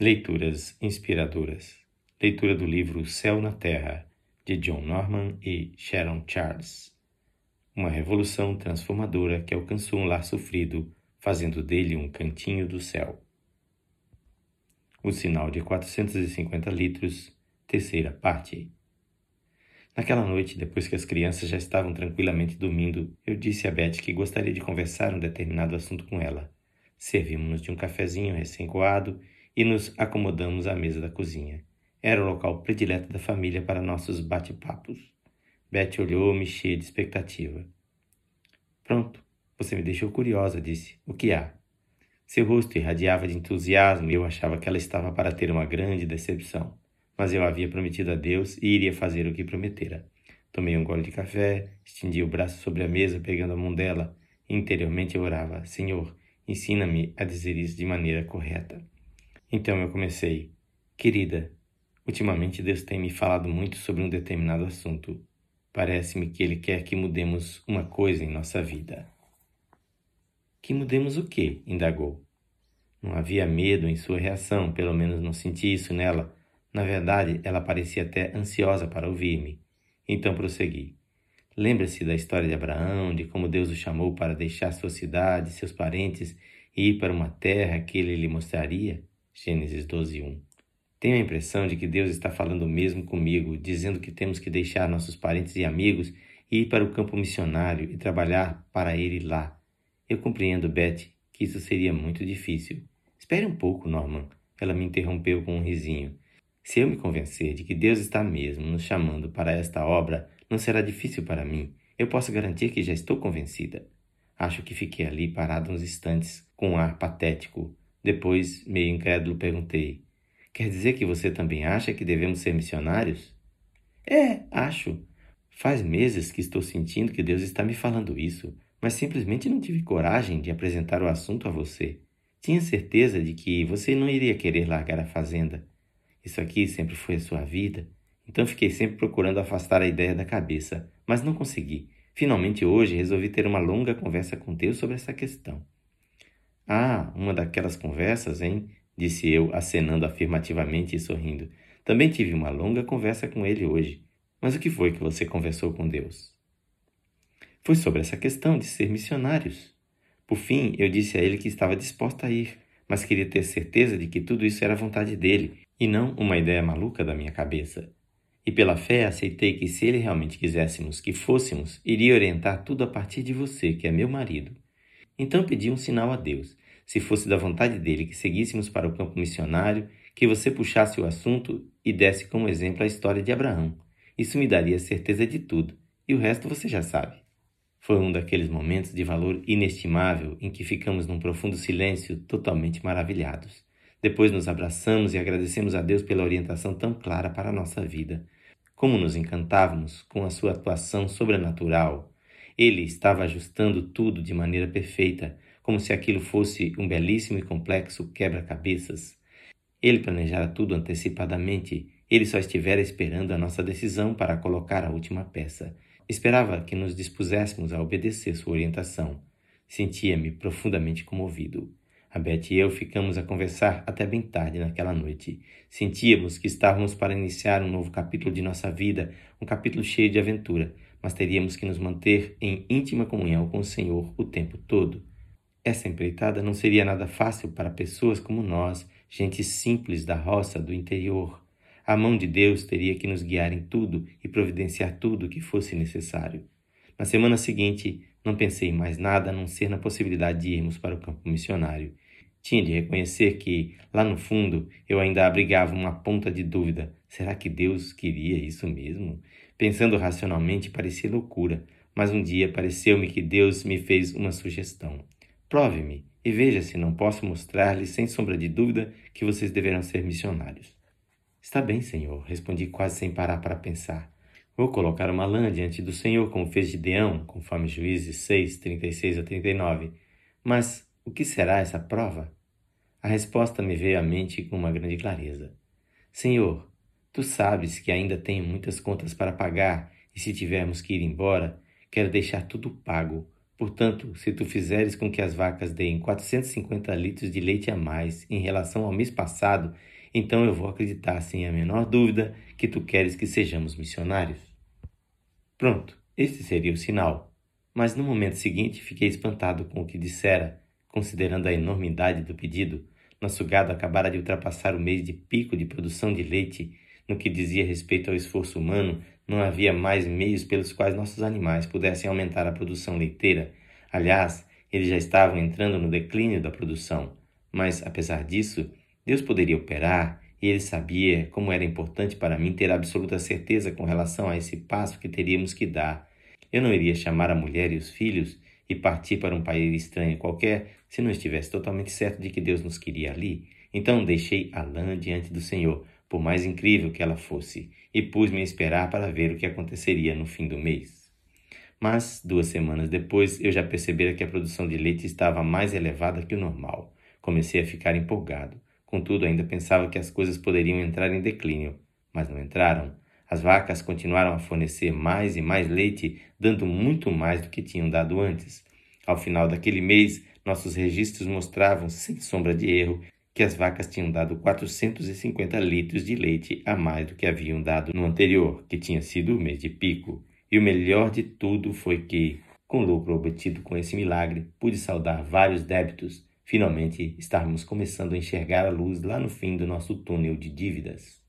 Leituras inspiradoras. Leitura do livro Céu na Terra, de John Norman e Sharon Charles. Uma revolução transformadora que alcançou um lar sofrido, fazendo dele um cantinho do céu. O sinal de 450 litros, terceira parte. Naquela noite, depois que as crianças já estavam tranquilamente dormindo, eu disse a Beth que gostaria de conversar um determinado assunto com ela. Servimos-nos de um cafezinho recém-coado e nos acomodamos à mesa da cozinha. Era o local predileto da família para nossos bate-papos. Beth olhou-me cheia de expectativa. Pronto, você me deixou curiosa, disse. O que há? Seu rosto irradiava de entusiasmo e eu achava que ela estava para ter uma grande decepção mas eu havia prometido a Deus e iria fazer o que prometera. Tomei um gole de café, estendi o braço sobre a mesa, pegando a mão dela. Interiormente eu orava: Senhor, ensina-me a dizer isso de maneira correta. Então eu comecei: Querida, ultimamente Deus tem me falado muito sobre um determinado assunto. Parece-me que Ele quer que mudemos uma coisa em nossa vida. Que mudemos o quê? indagou. Não havia medo em sua reação, pelo menos não senti isso nela na verdade, ela parecia até ansiosa para ouvir-me. Então prossegui. Lembra-se da história de Abraão, de como Deus o chamou para deixar sua cidade, seus parentes e ir para uma terra que ele lhe mostraria? Gênesis 12, 1. Tenho a impressão de que Deus está falando mesmo comigo, dizendo que temos que deixar nossos parentes e amigos e ir para o campo missionário e trabalhar para ele lá. Eu compreendo, Beth, que isso seria muito difícil. Espere um pouco, Norman. Ela me interrompeu com um risinho. Se eu me convencer de que Deus está mesmo nos chamando para esta obra, não será difícil para mim. Eu posso garantir que já estou convencida. Acho que fiquei ali parado uns instantes, com um ar patético. Depois, meio incrédulo, perguntei: Quer dizer que você também acha que devemos ser missionários? É, acho. Faz meses que estou sentindo que Deus está me falando isso, mas simplesmente não tive coragem de apresentar o assunto a você. Tinha certeza de que você não iria querer largar a fazenda. Isso aqui sempre foi a sua vida. Então fiquei sempre procurando afastar a ideia da cabeça, mas não consegui. Finalmente hoje resolvi ter uma longa conversa com Deus sobre essa questão. Ah, uma daquelas conversas, hein? Disse eu, acenando afirmativamente e sorrindo. Também tive uma longa conversa com ele hoje. Mas o que foi que você conversou com Deus? Foi sobre essa questão de ser missionários. Por fim, eu disse a ele que estava disposta a ir, mas queria ter certeza de que tudo isso era vontade dele e não uma ideia maluca da minha cabeça. E pela fé aceitei que se ele realmente quiséssemos que fôssemos, iria orientar tudo a partir de você, que é meu marido. Então pedi um sinal a Deus, se fosse da vontade dele que seguíssemos para o campo missionário, que você puxasse o assunto e desse como exemplo a história de Abraão. Isso me daria certeza de tudo, e o resto você já sabe. Foi um daqueles momentos de valor inestimável em que ficamos num profundo silêncio, totalmente maravilhados. Depois nos abraçamos e agradecemos a Deus pela orientação tão clara para a nossa vida. Como nos encantávamos com a sua atuação sobrenatural. Ele estava ajustando tudo de maneira perfeita, como se aquilo fosse um belíssimo e complexo quebra-cabeças. Ele planejara tudo antecipadamente, ele só estivera esperando a nossa decisão para colocar a última peça. Esperava que nos dispuséssemos a obedecer sua orientação. Sentia-me profundamente comovido. A Beth e eu ficamos a conversar até bem tarde naquela noite. Sentíamos que estávamos para iniciar um novo capítulo de nossa vida, um capítulo cheio de aventura, mas teríamos que nos manter em íntima comunhão com o Senhor o tempo todo. Essa empreitada não seria nada fácil para pessoas como nós, gente simples da roça do interior. A mão de Deus teria que nos guiar em tudo e providenciar tudo o que fosse necessário. Na semana seguinte, não pensei em mais nada a não ser na possibilidade de irmos para o campo missionário. Tinha de reconhecer que, lá no fundo, eu ainda abrigava uma ponta de dúvida: será que Deus queria isso mesmo? Pensando racionalmente, parecia loucura, mas um dia pareceu-me que Deus me fez uma sugestão. Prove-me e veja se não posso mostrar-lhe, sem sombra de dúvida, que vocês deverão ser missionários. Está bem, Senhor, respondi quase sem parar para pensar. Vou colocar uma lã diante do Senhor, como fez Gideão, conforme Juízes 6, 36 a 39. Mas o que será essa prova? A resposta me veio à mente com uma grande clareza. Senhor, tu sabes que ainda tenho muitas contas para pagar e se tivermos que ir embora, quero deixar tudo pago, Portanto, se tu fizeres com que as vacas deem 450 litros de leite a mais em relação ao mês passado, então eu vou acreditar sem a menor dúvida que tu queres que sejamos missionários. Pronto, este seria o sinal. Mas no momento seguinte fiquei espantado com o que dissera, considerando a enormidade do pedido. Nosso gado acabara de ultrapassar o mês de pico de produção de leite. No que dizia respeito ao esforço humano, não havia mais meios pelos quais nossos animais pudessem aumentar a produção leiteira. Aliás, eles já estavam entrando no declínio da produção. Mas, apesar disso, Deus poderia operar e ele sabia como era importante para mim ter absoluta certeza com relação a esse passo que teríamos que dar. Eu não iria chamar a mulher e os filhos e partir para um país estranho qualquer se não estivesse totalmente certo de que Deus nos queria ali. Então deixei a lã diante do Senhor, por mais incrível que ela fosse, e pus-me a esperar para ver o que aconteceria no fim do mês. Mas, duas semanas depois, eu já percebera que a produção de leite estava mais elevada que o normal. Comecei a ficar empolgado. Contudo, ainda pensava que as coisas poderiam entrar em declínio, mas não entraram. As vacas continuaram a fornecer mais e mais leite, dando muito mais do que tinham dado antes. Ao final daquele mês, nossos registros mostravam, sem sombra de erro, que as vacas tinham dado 450 litros de leite a mais do que haviam dado no anterior, que tinha sido o mês de pico. E o melhor de tudo foi que, com o lucro obtido com esse milagre, pude saldar vários débitos. Finalmente, estávamos começando a enxergar a luz lá no fim do nosso túnel de dívidas.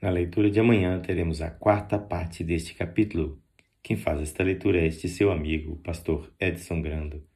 Na leitura de amanhã teremos a quarta parte deste capítulo. Quem faz esta leitura é este seu amigo, o pastor Edson Grando.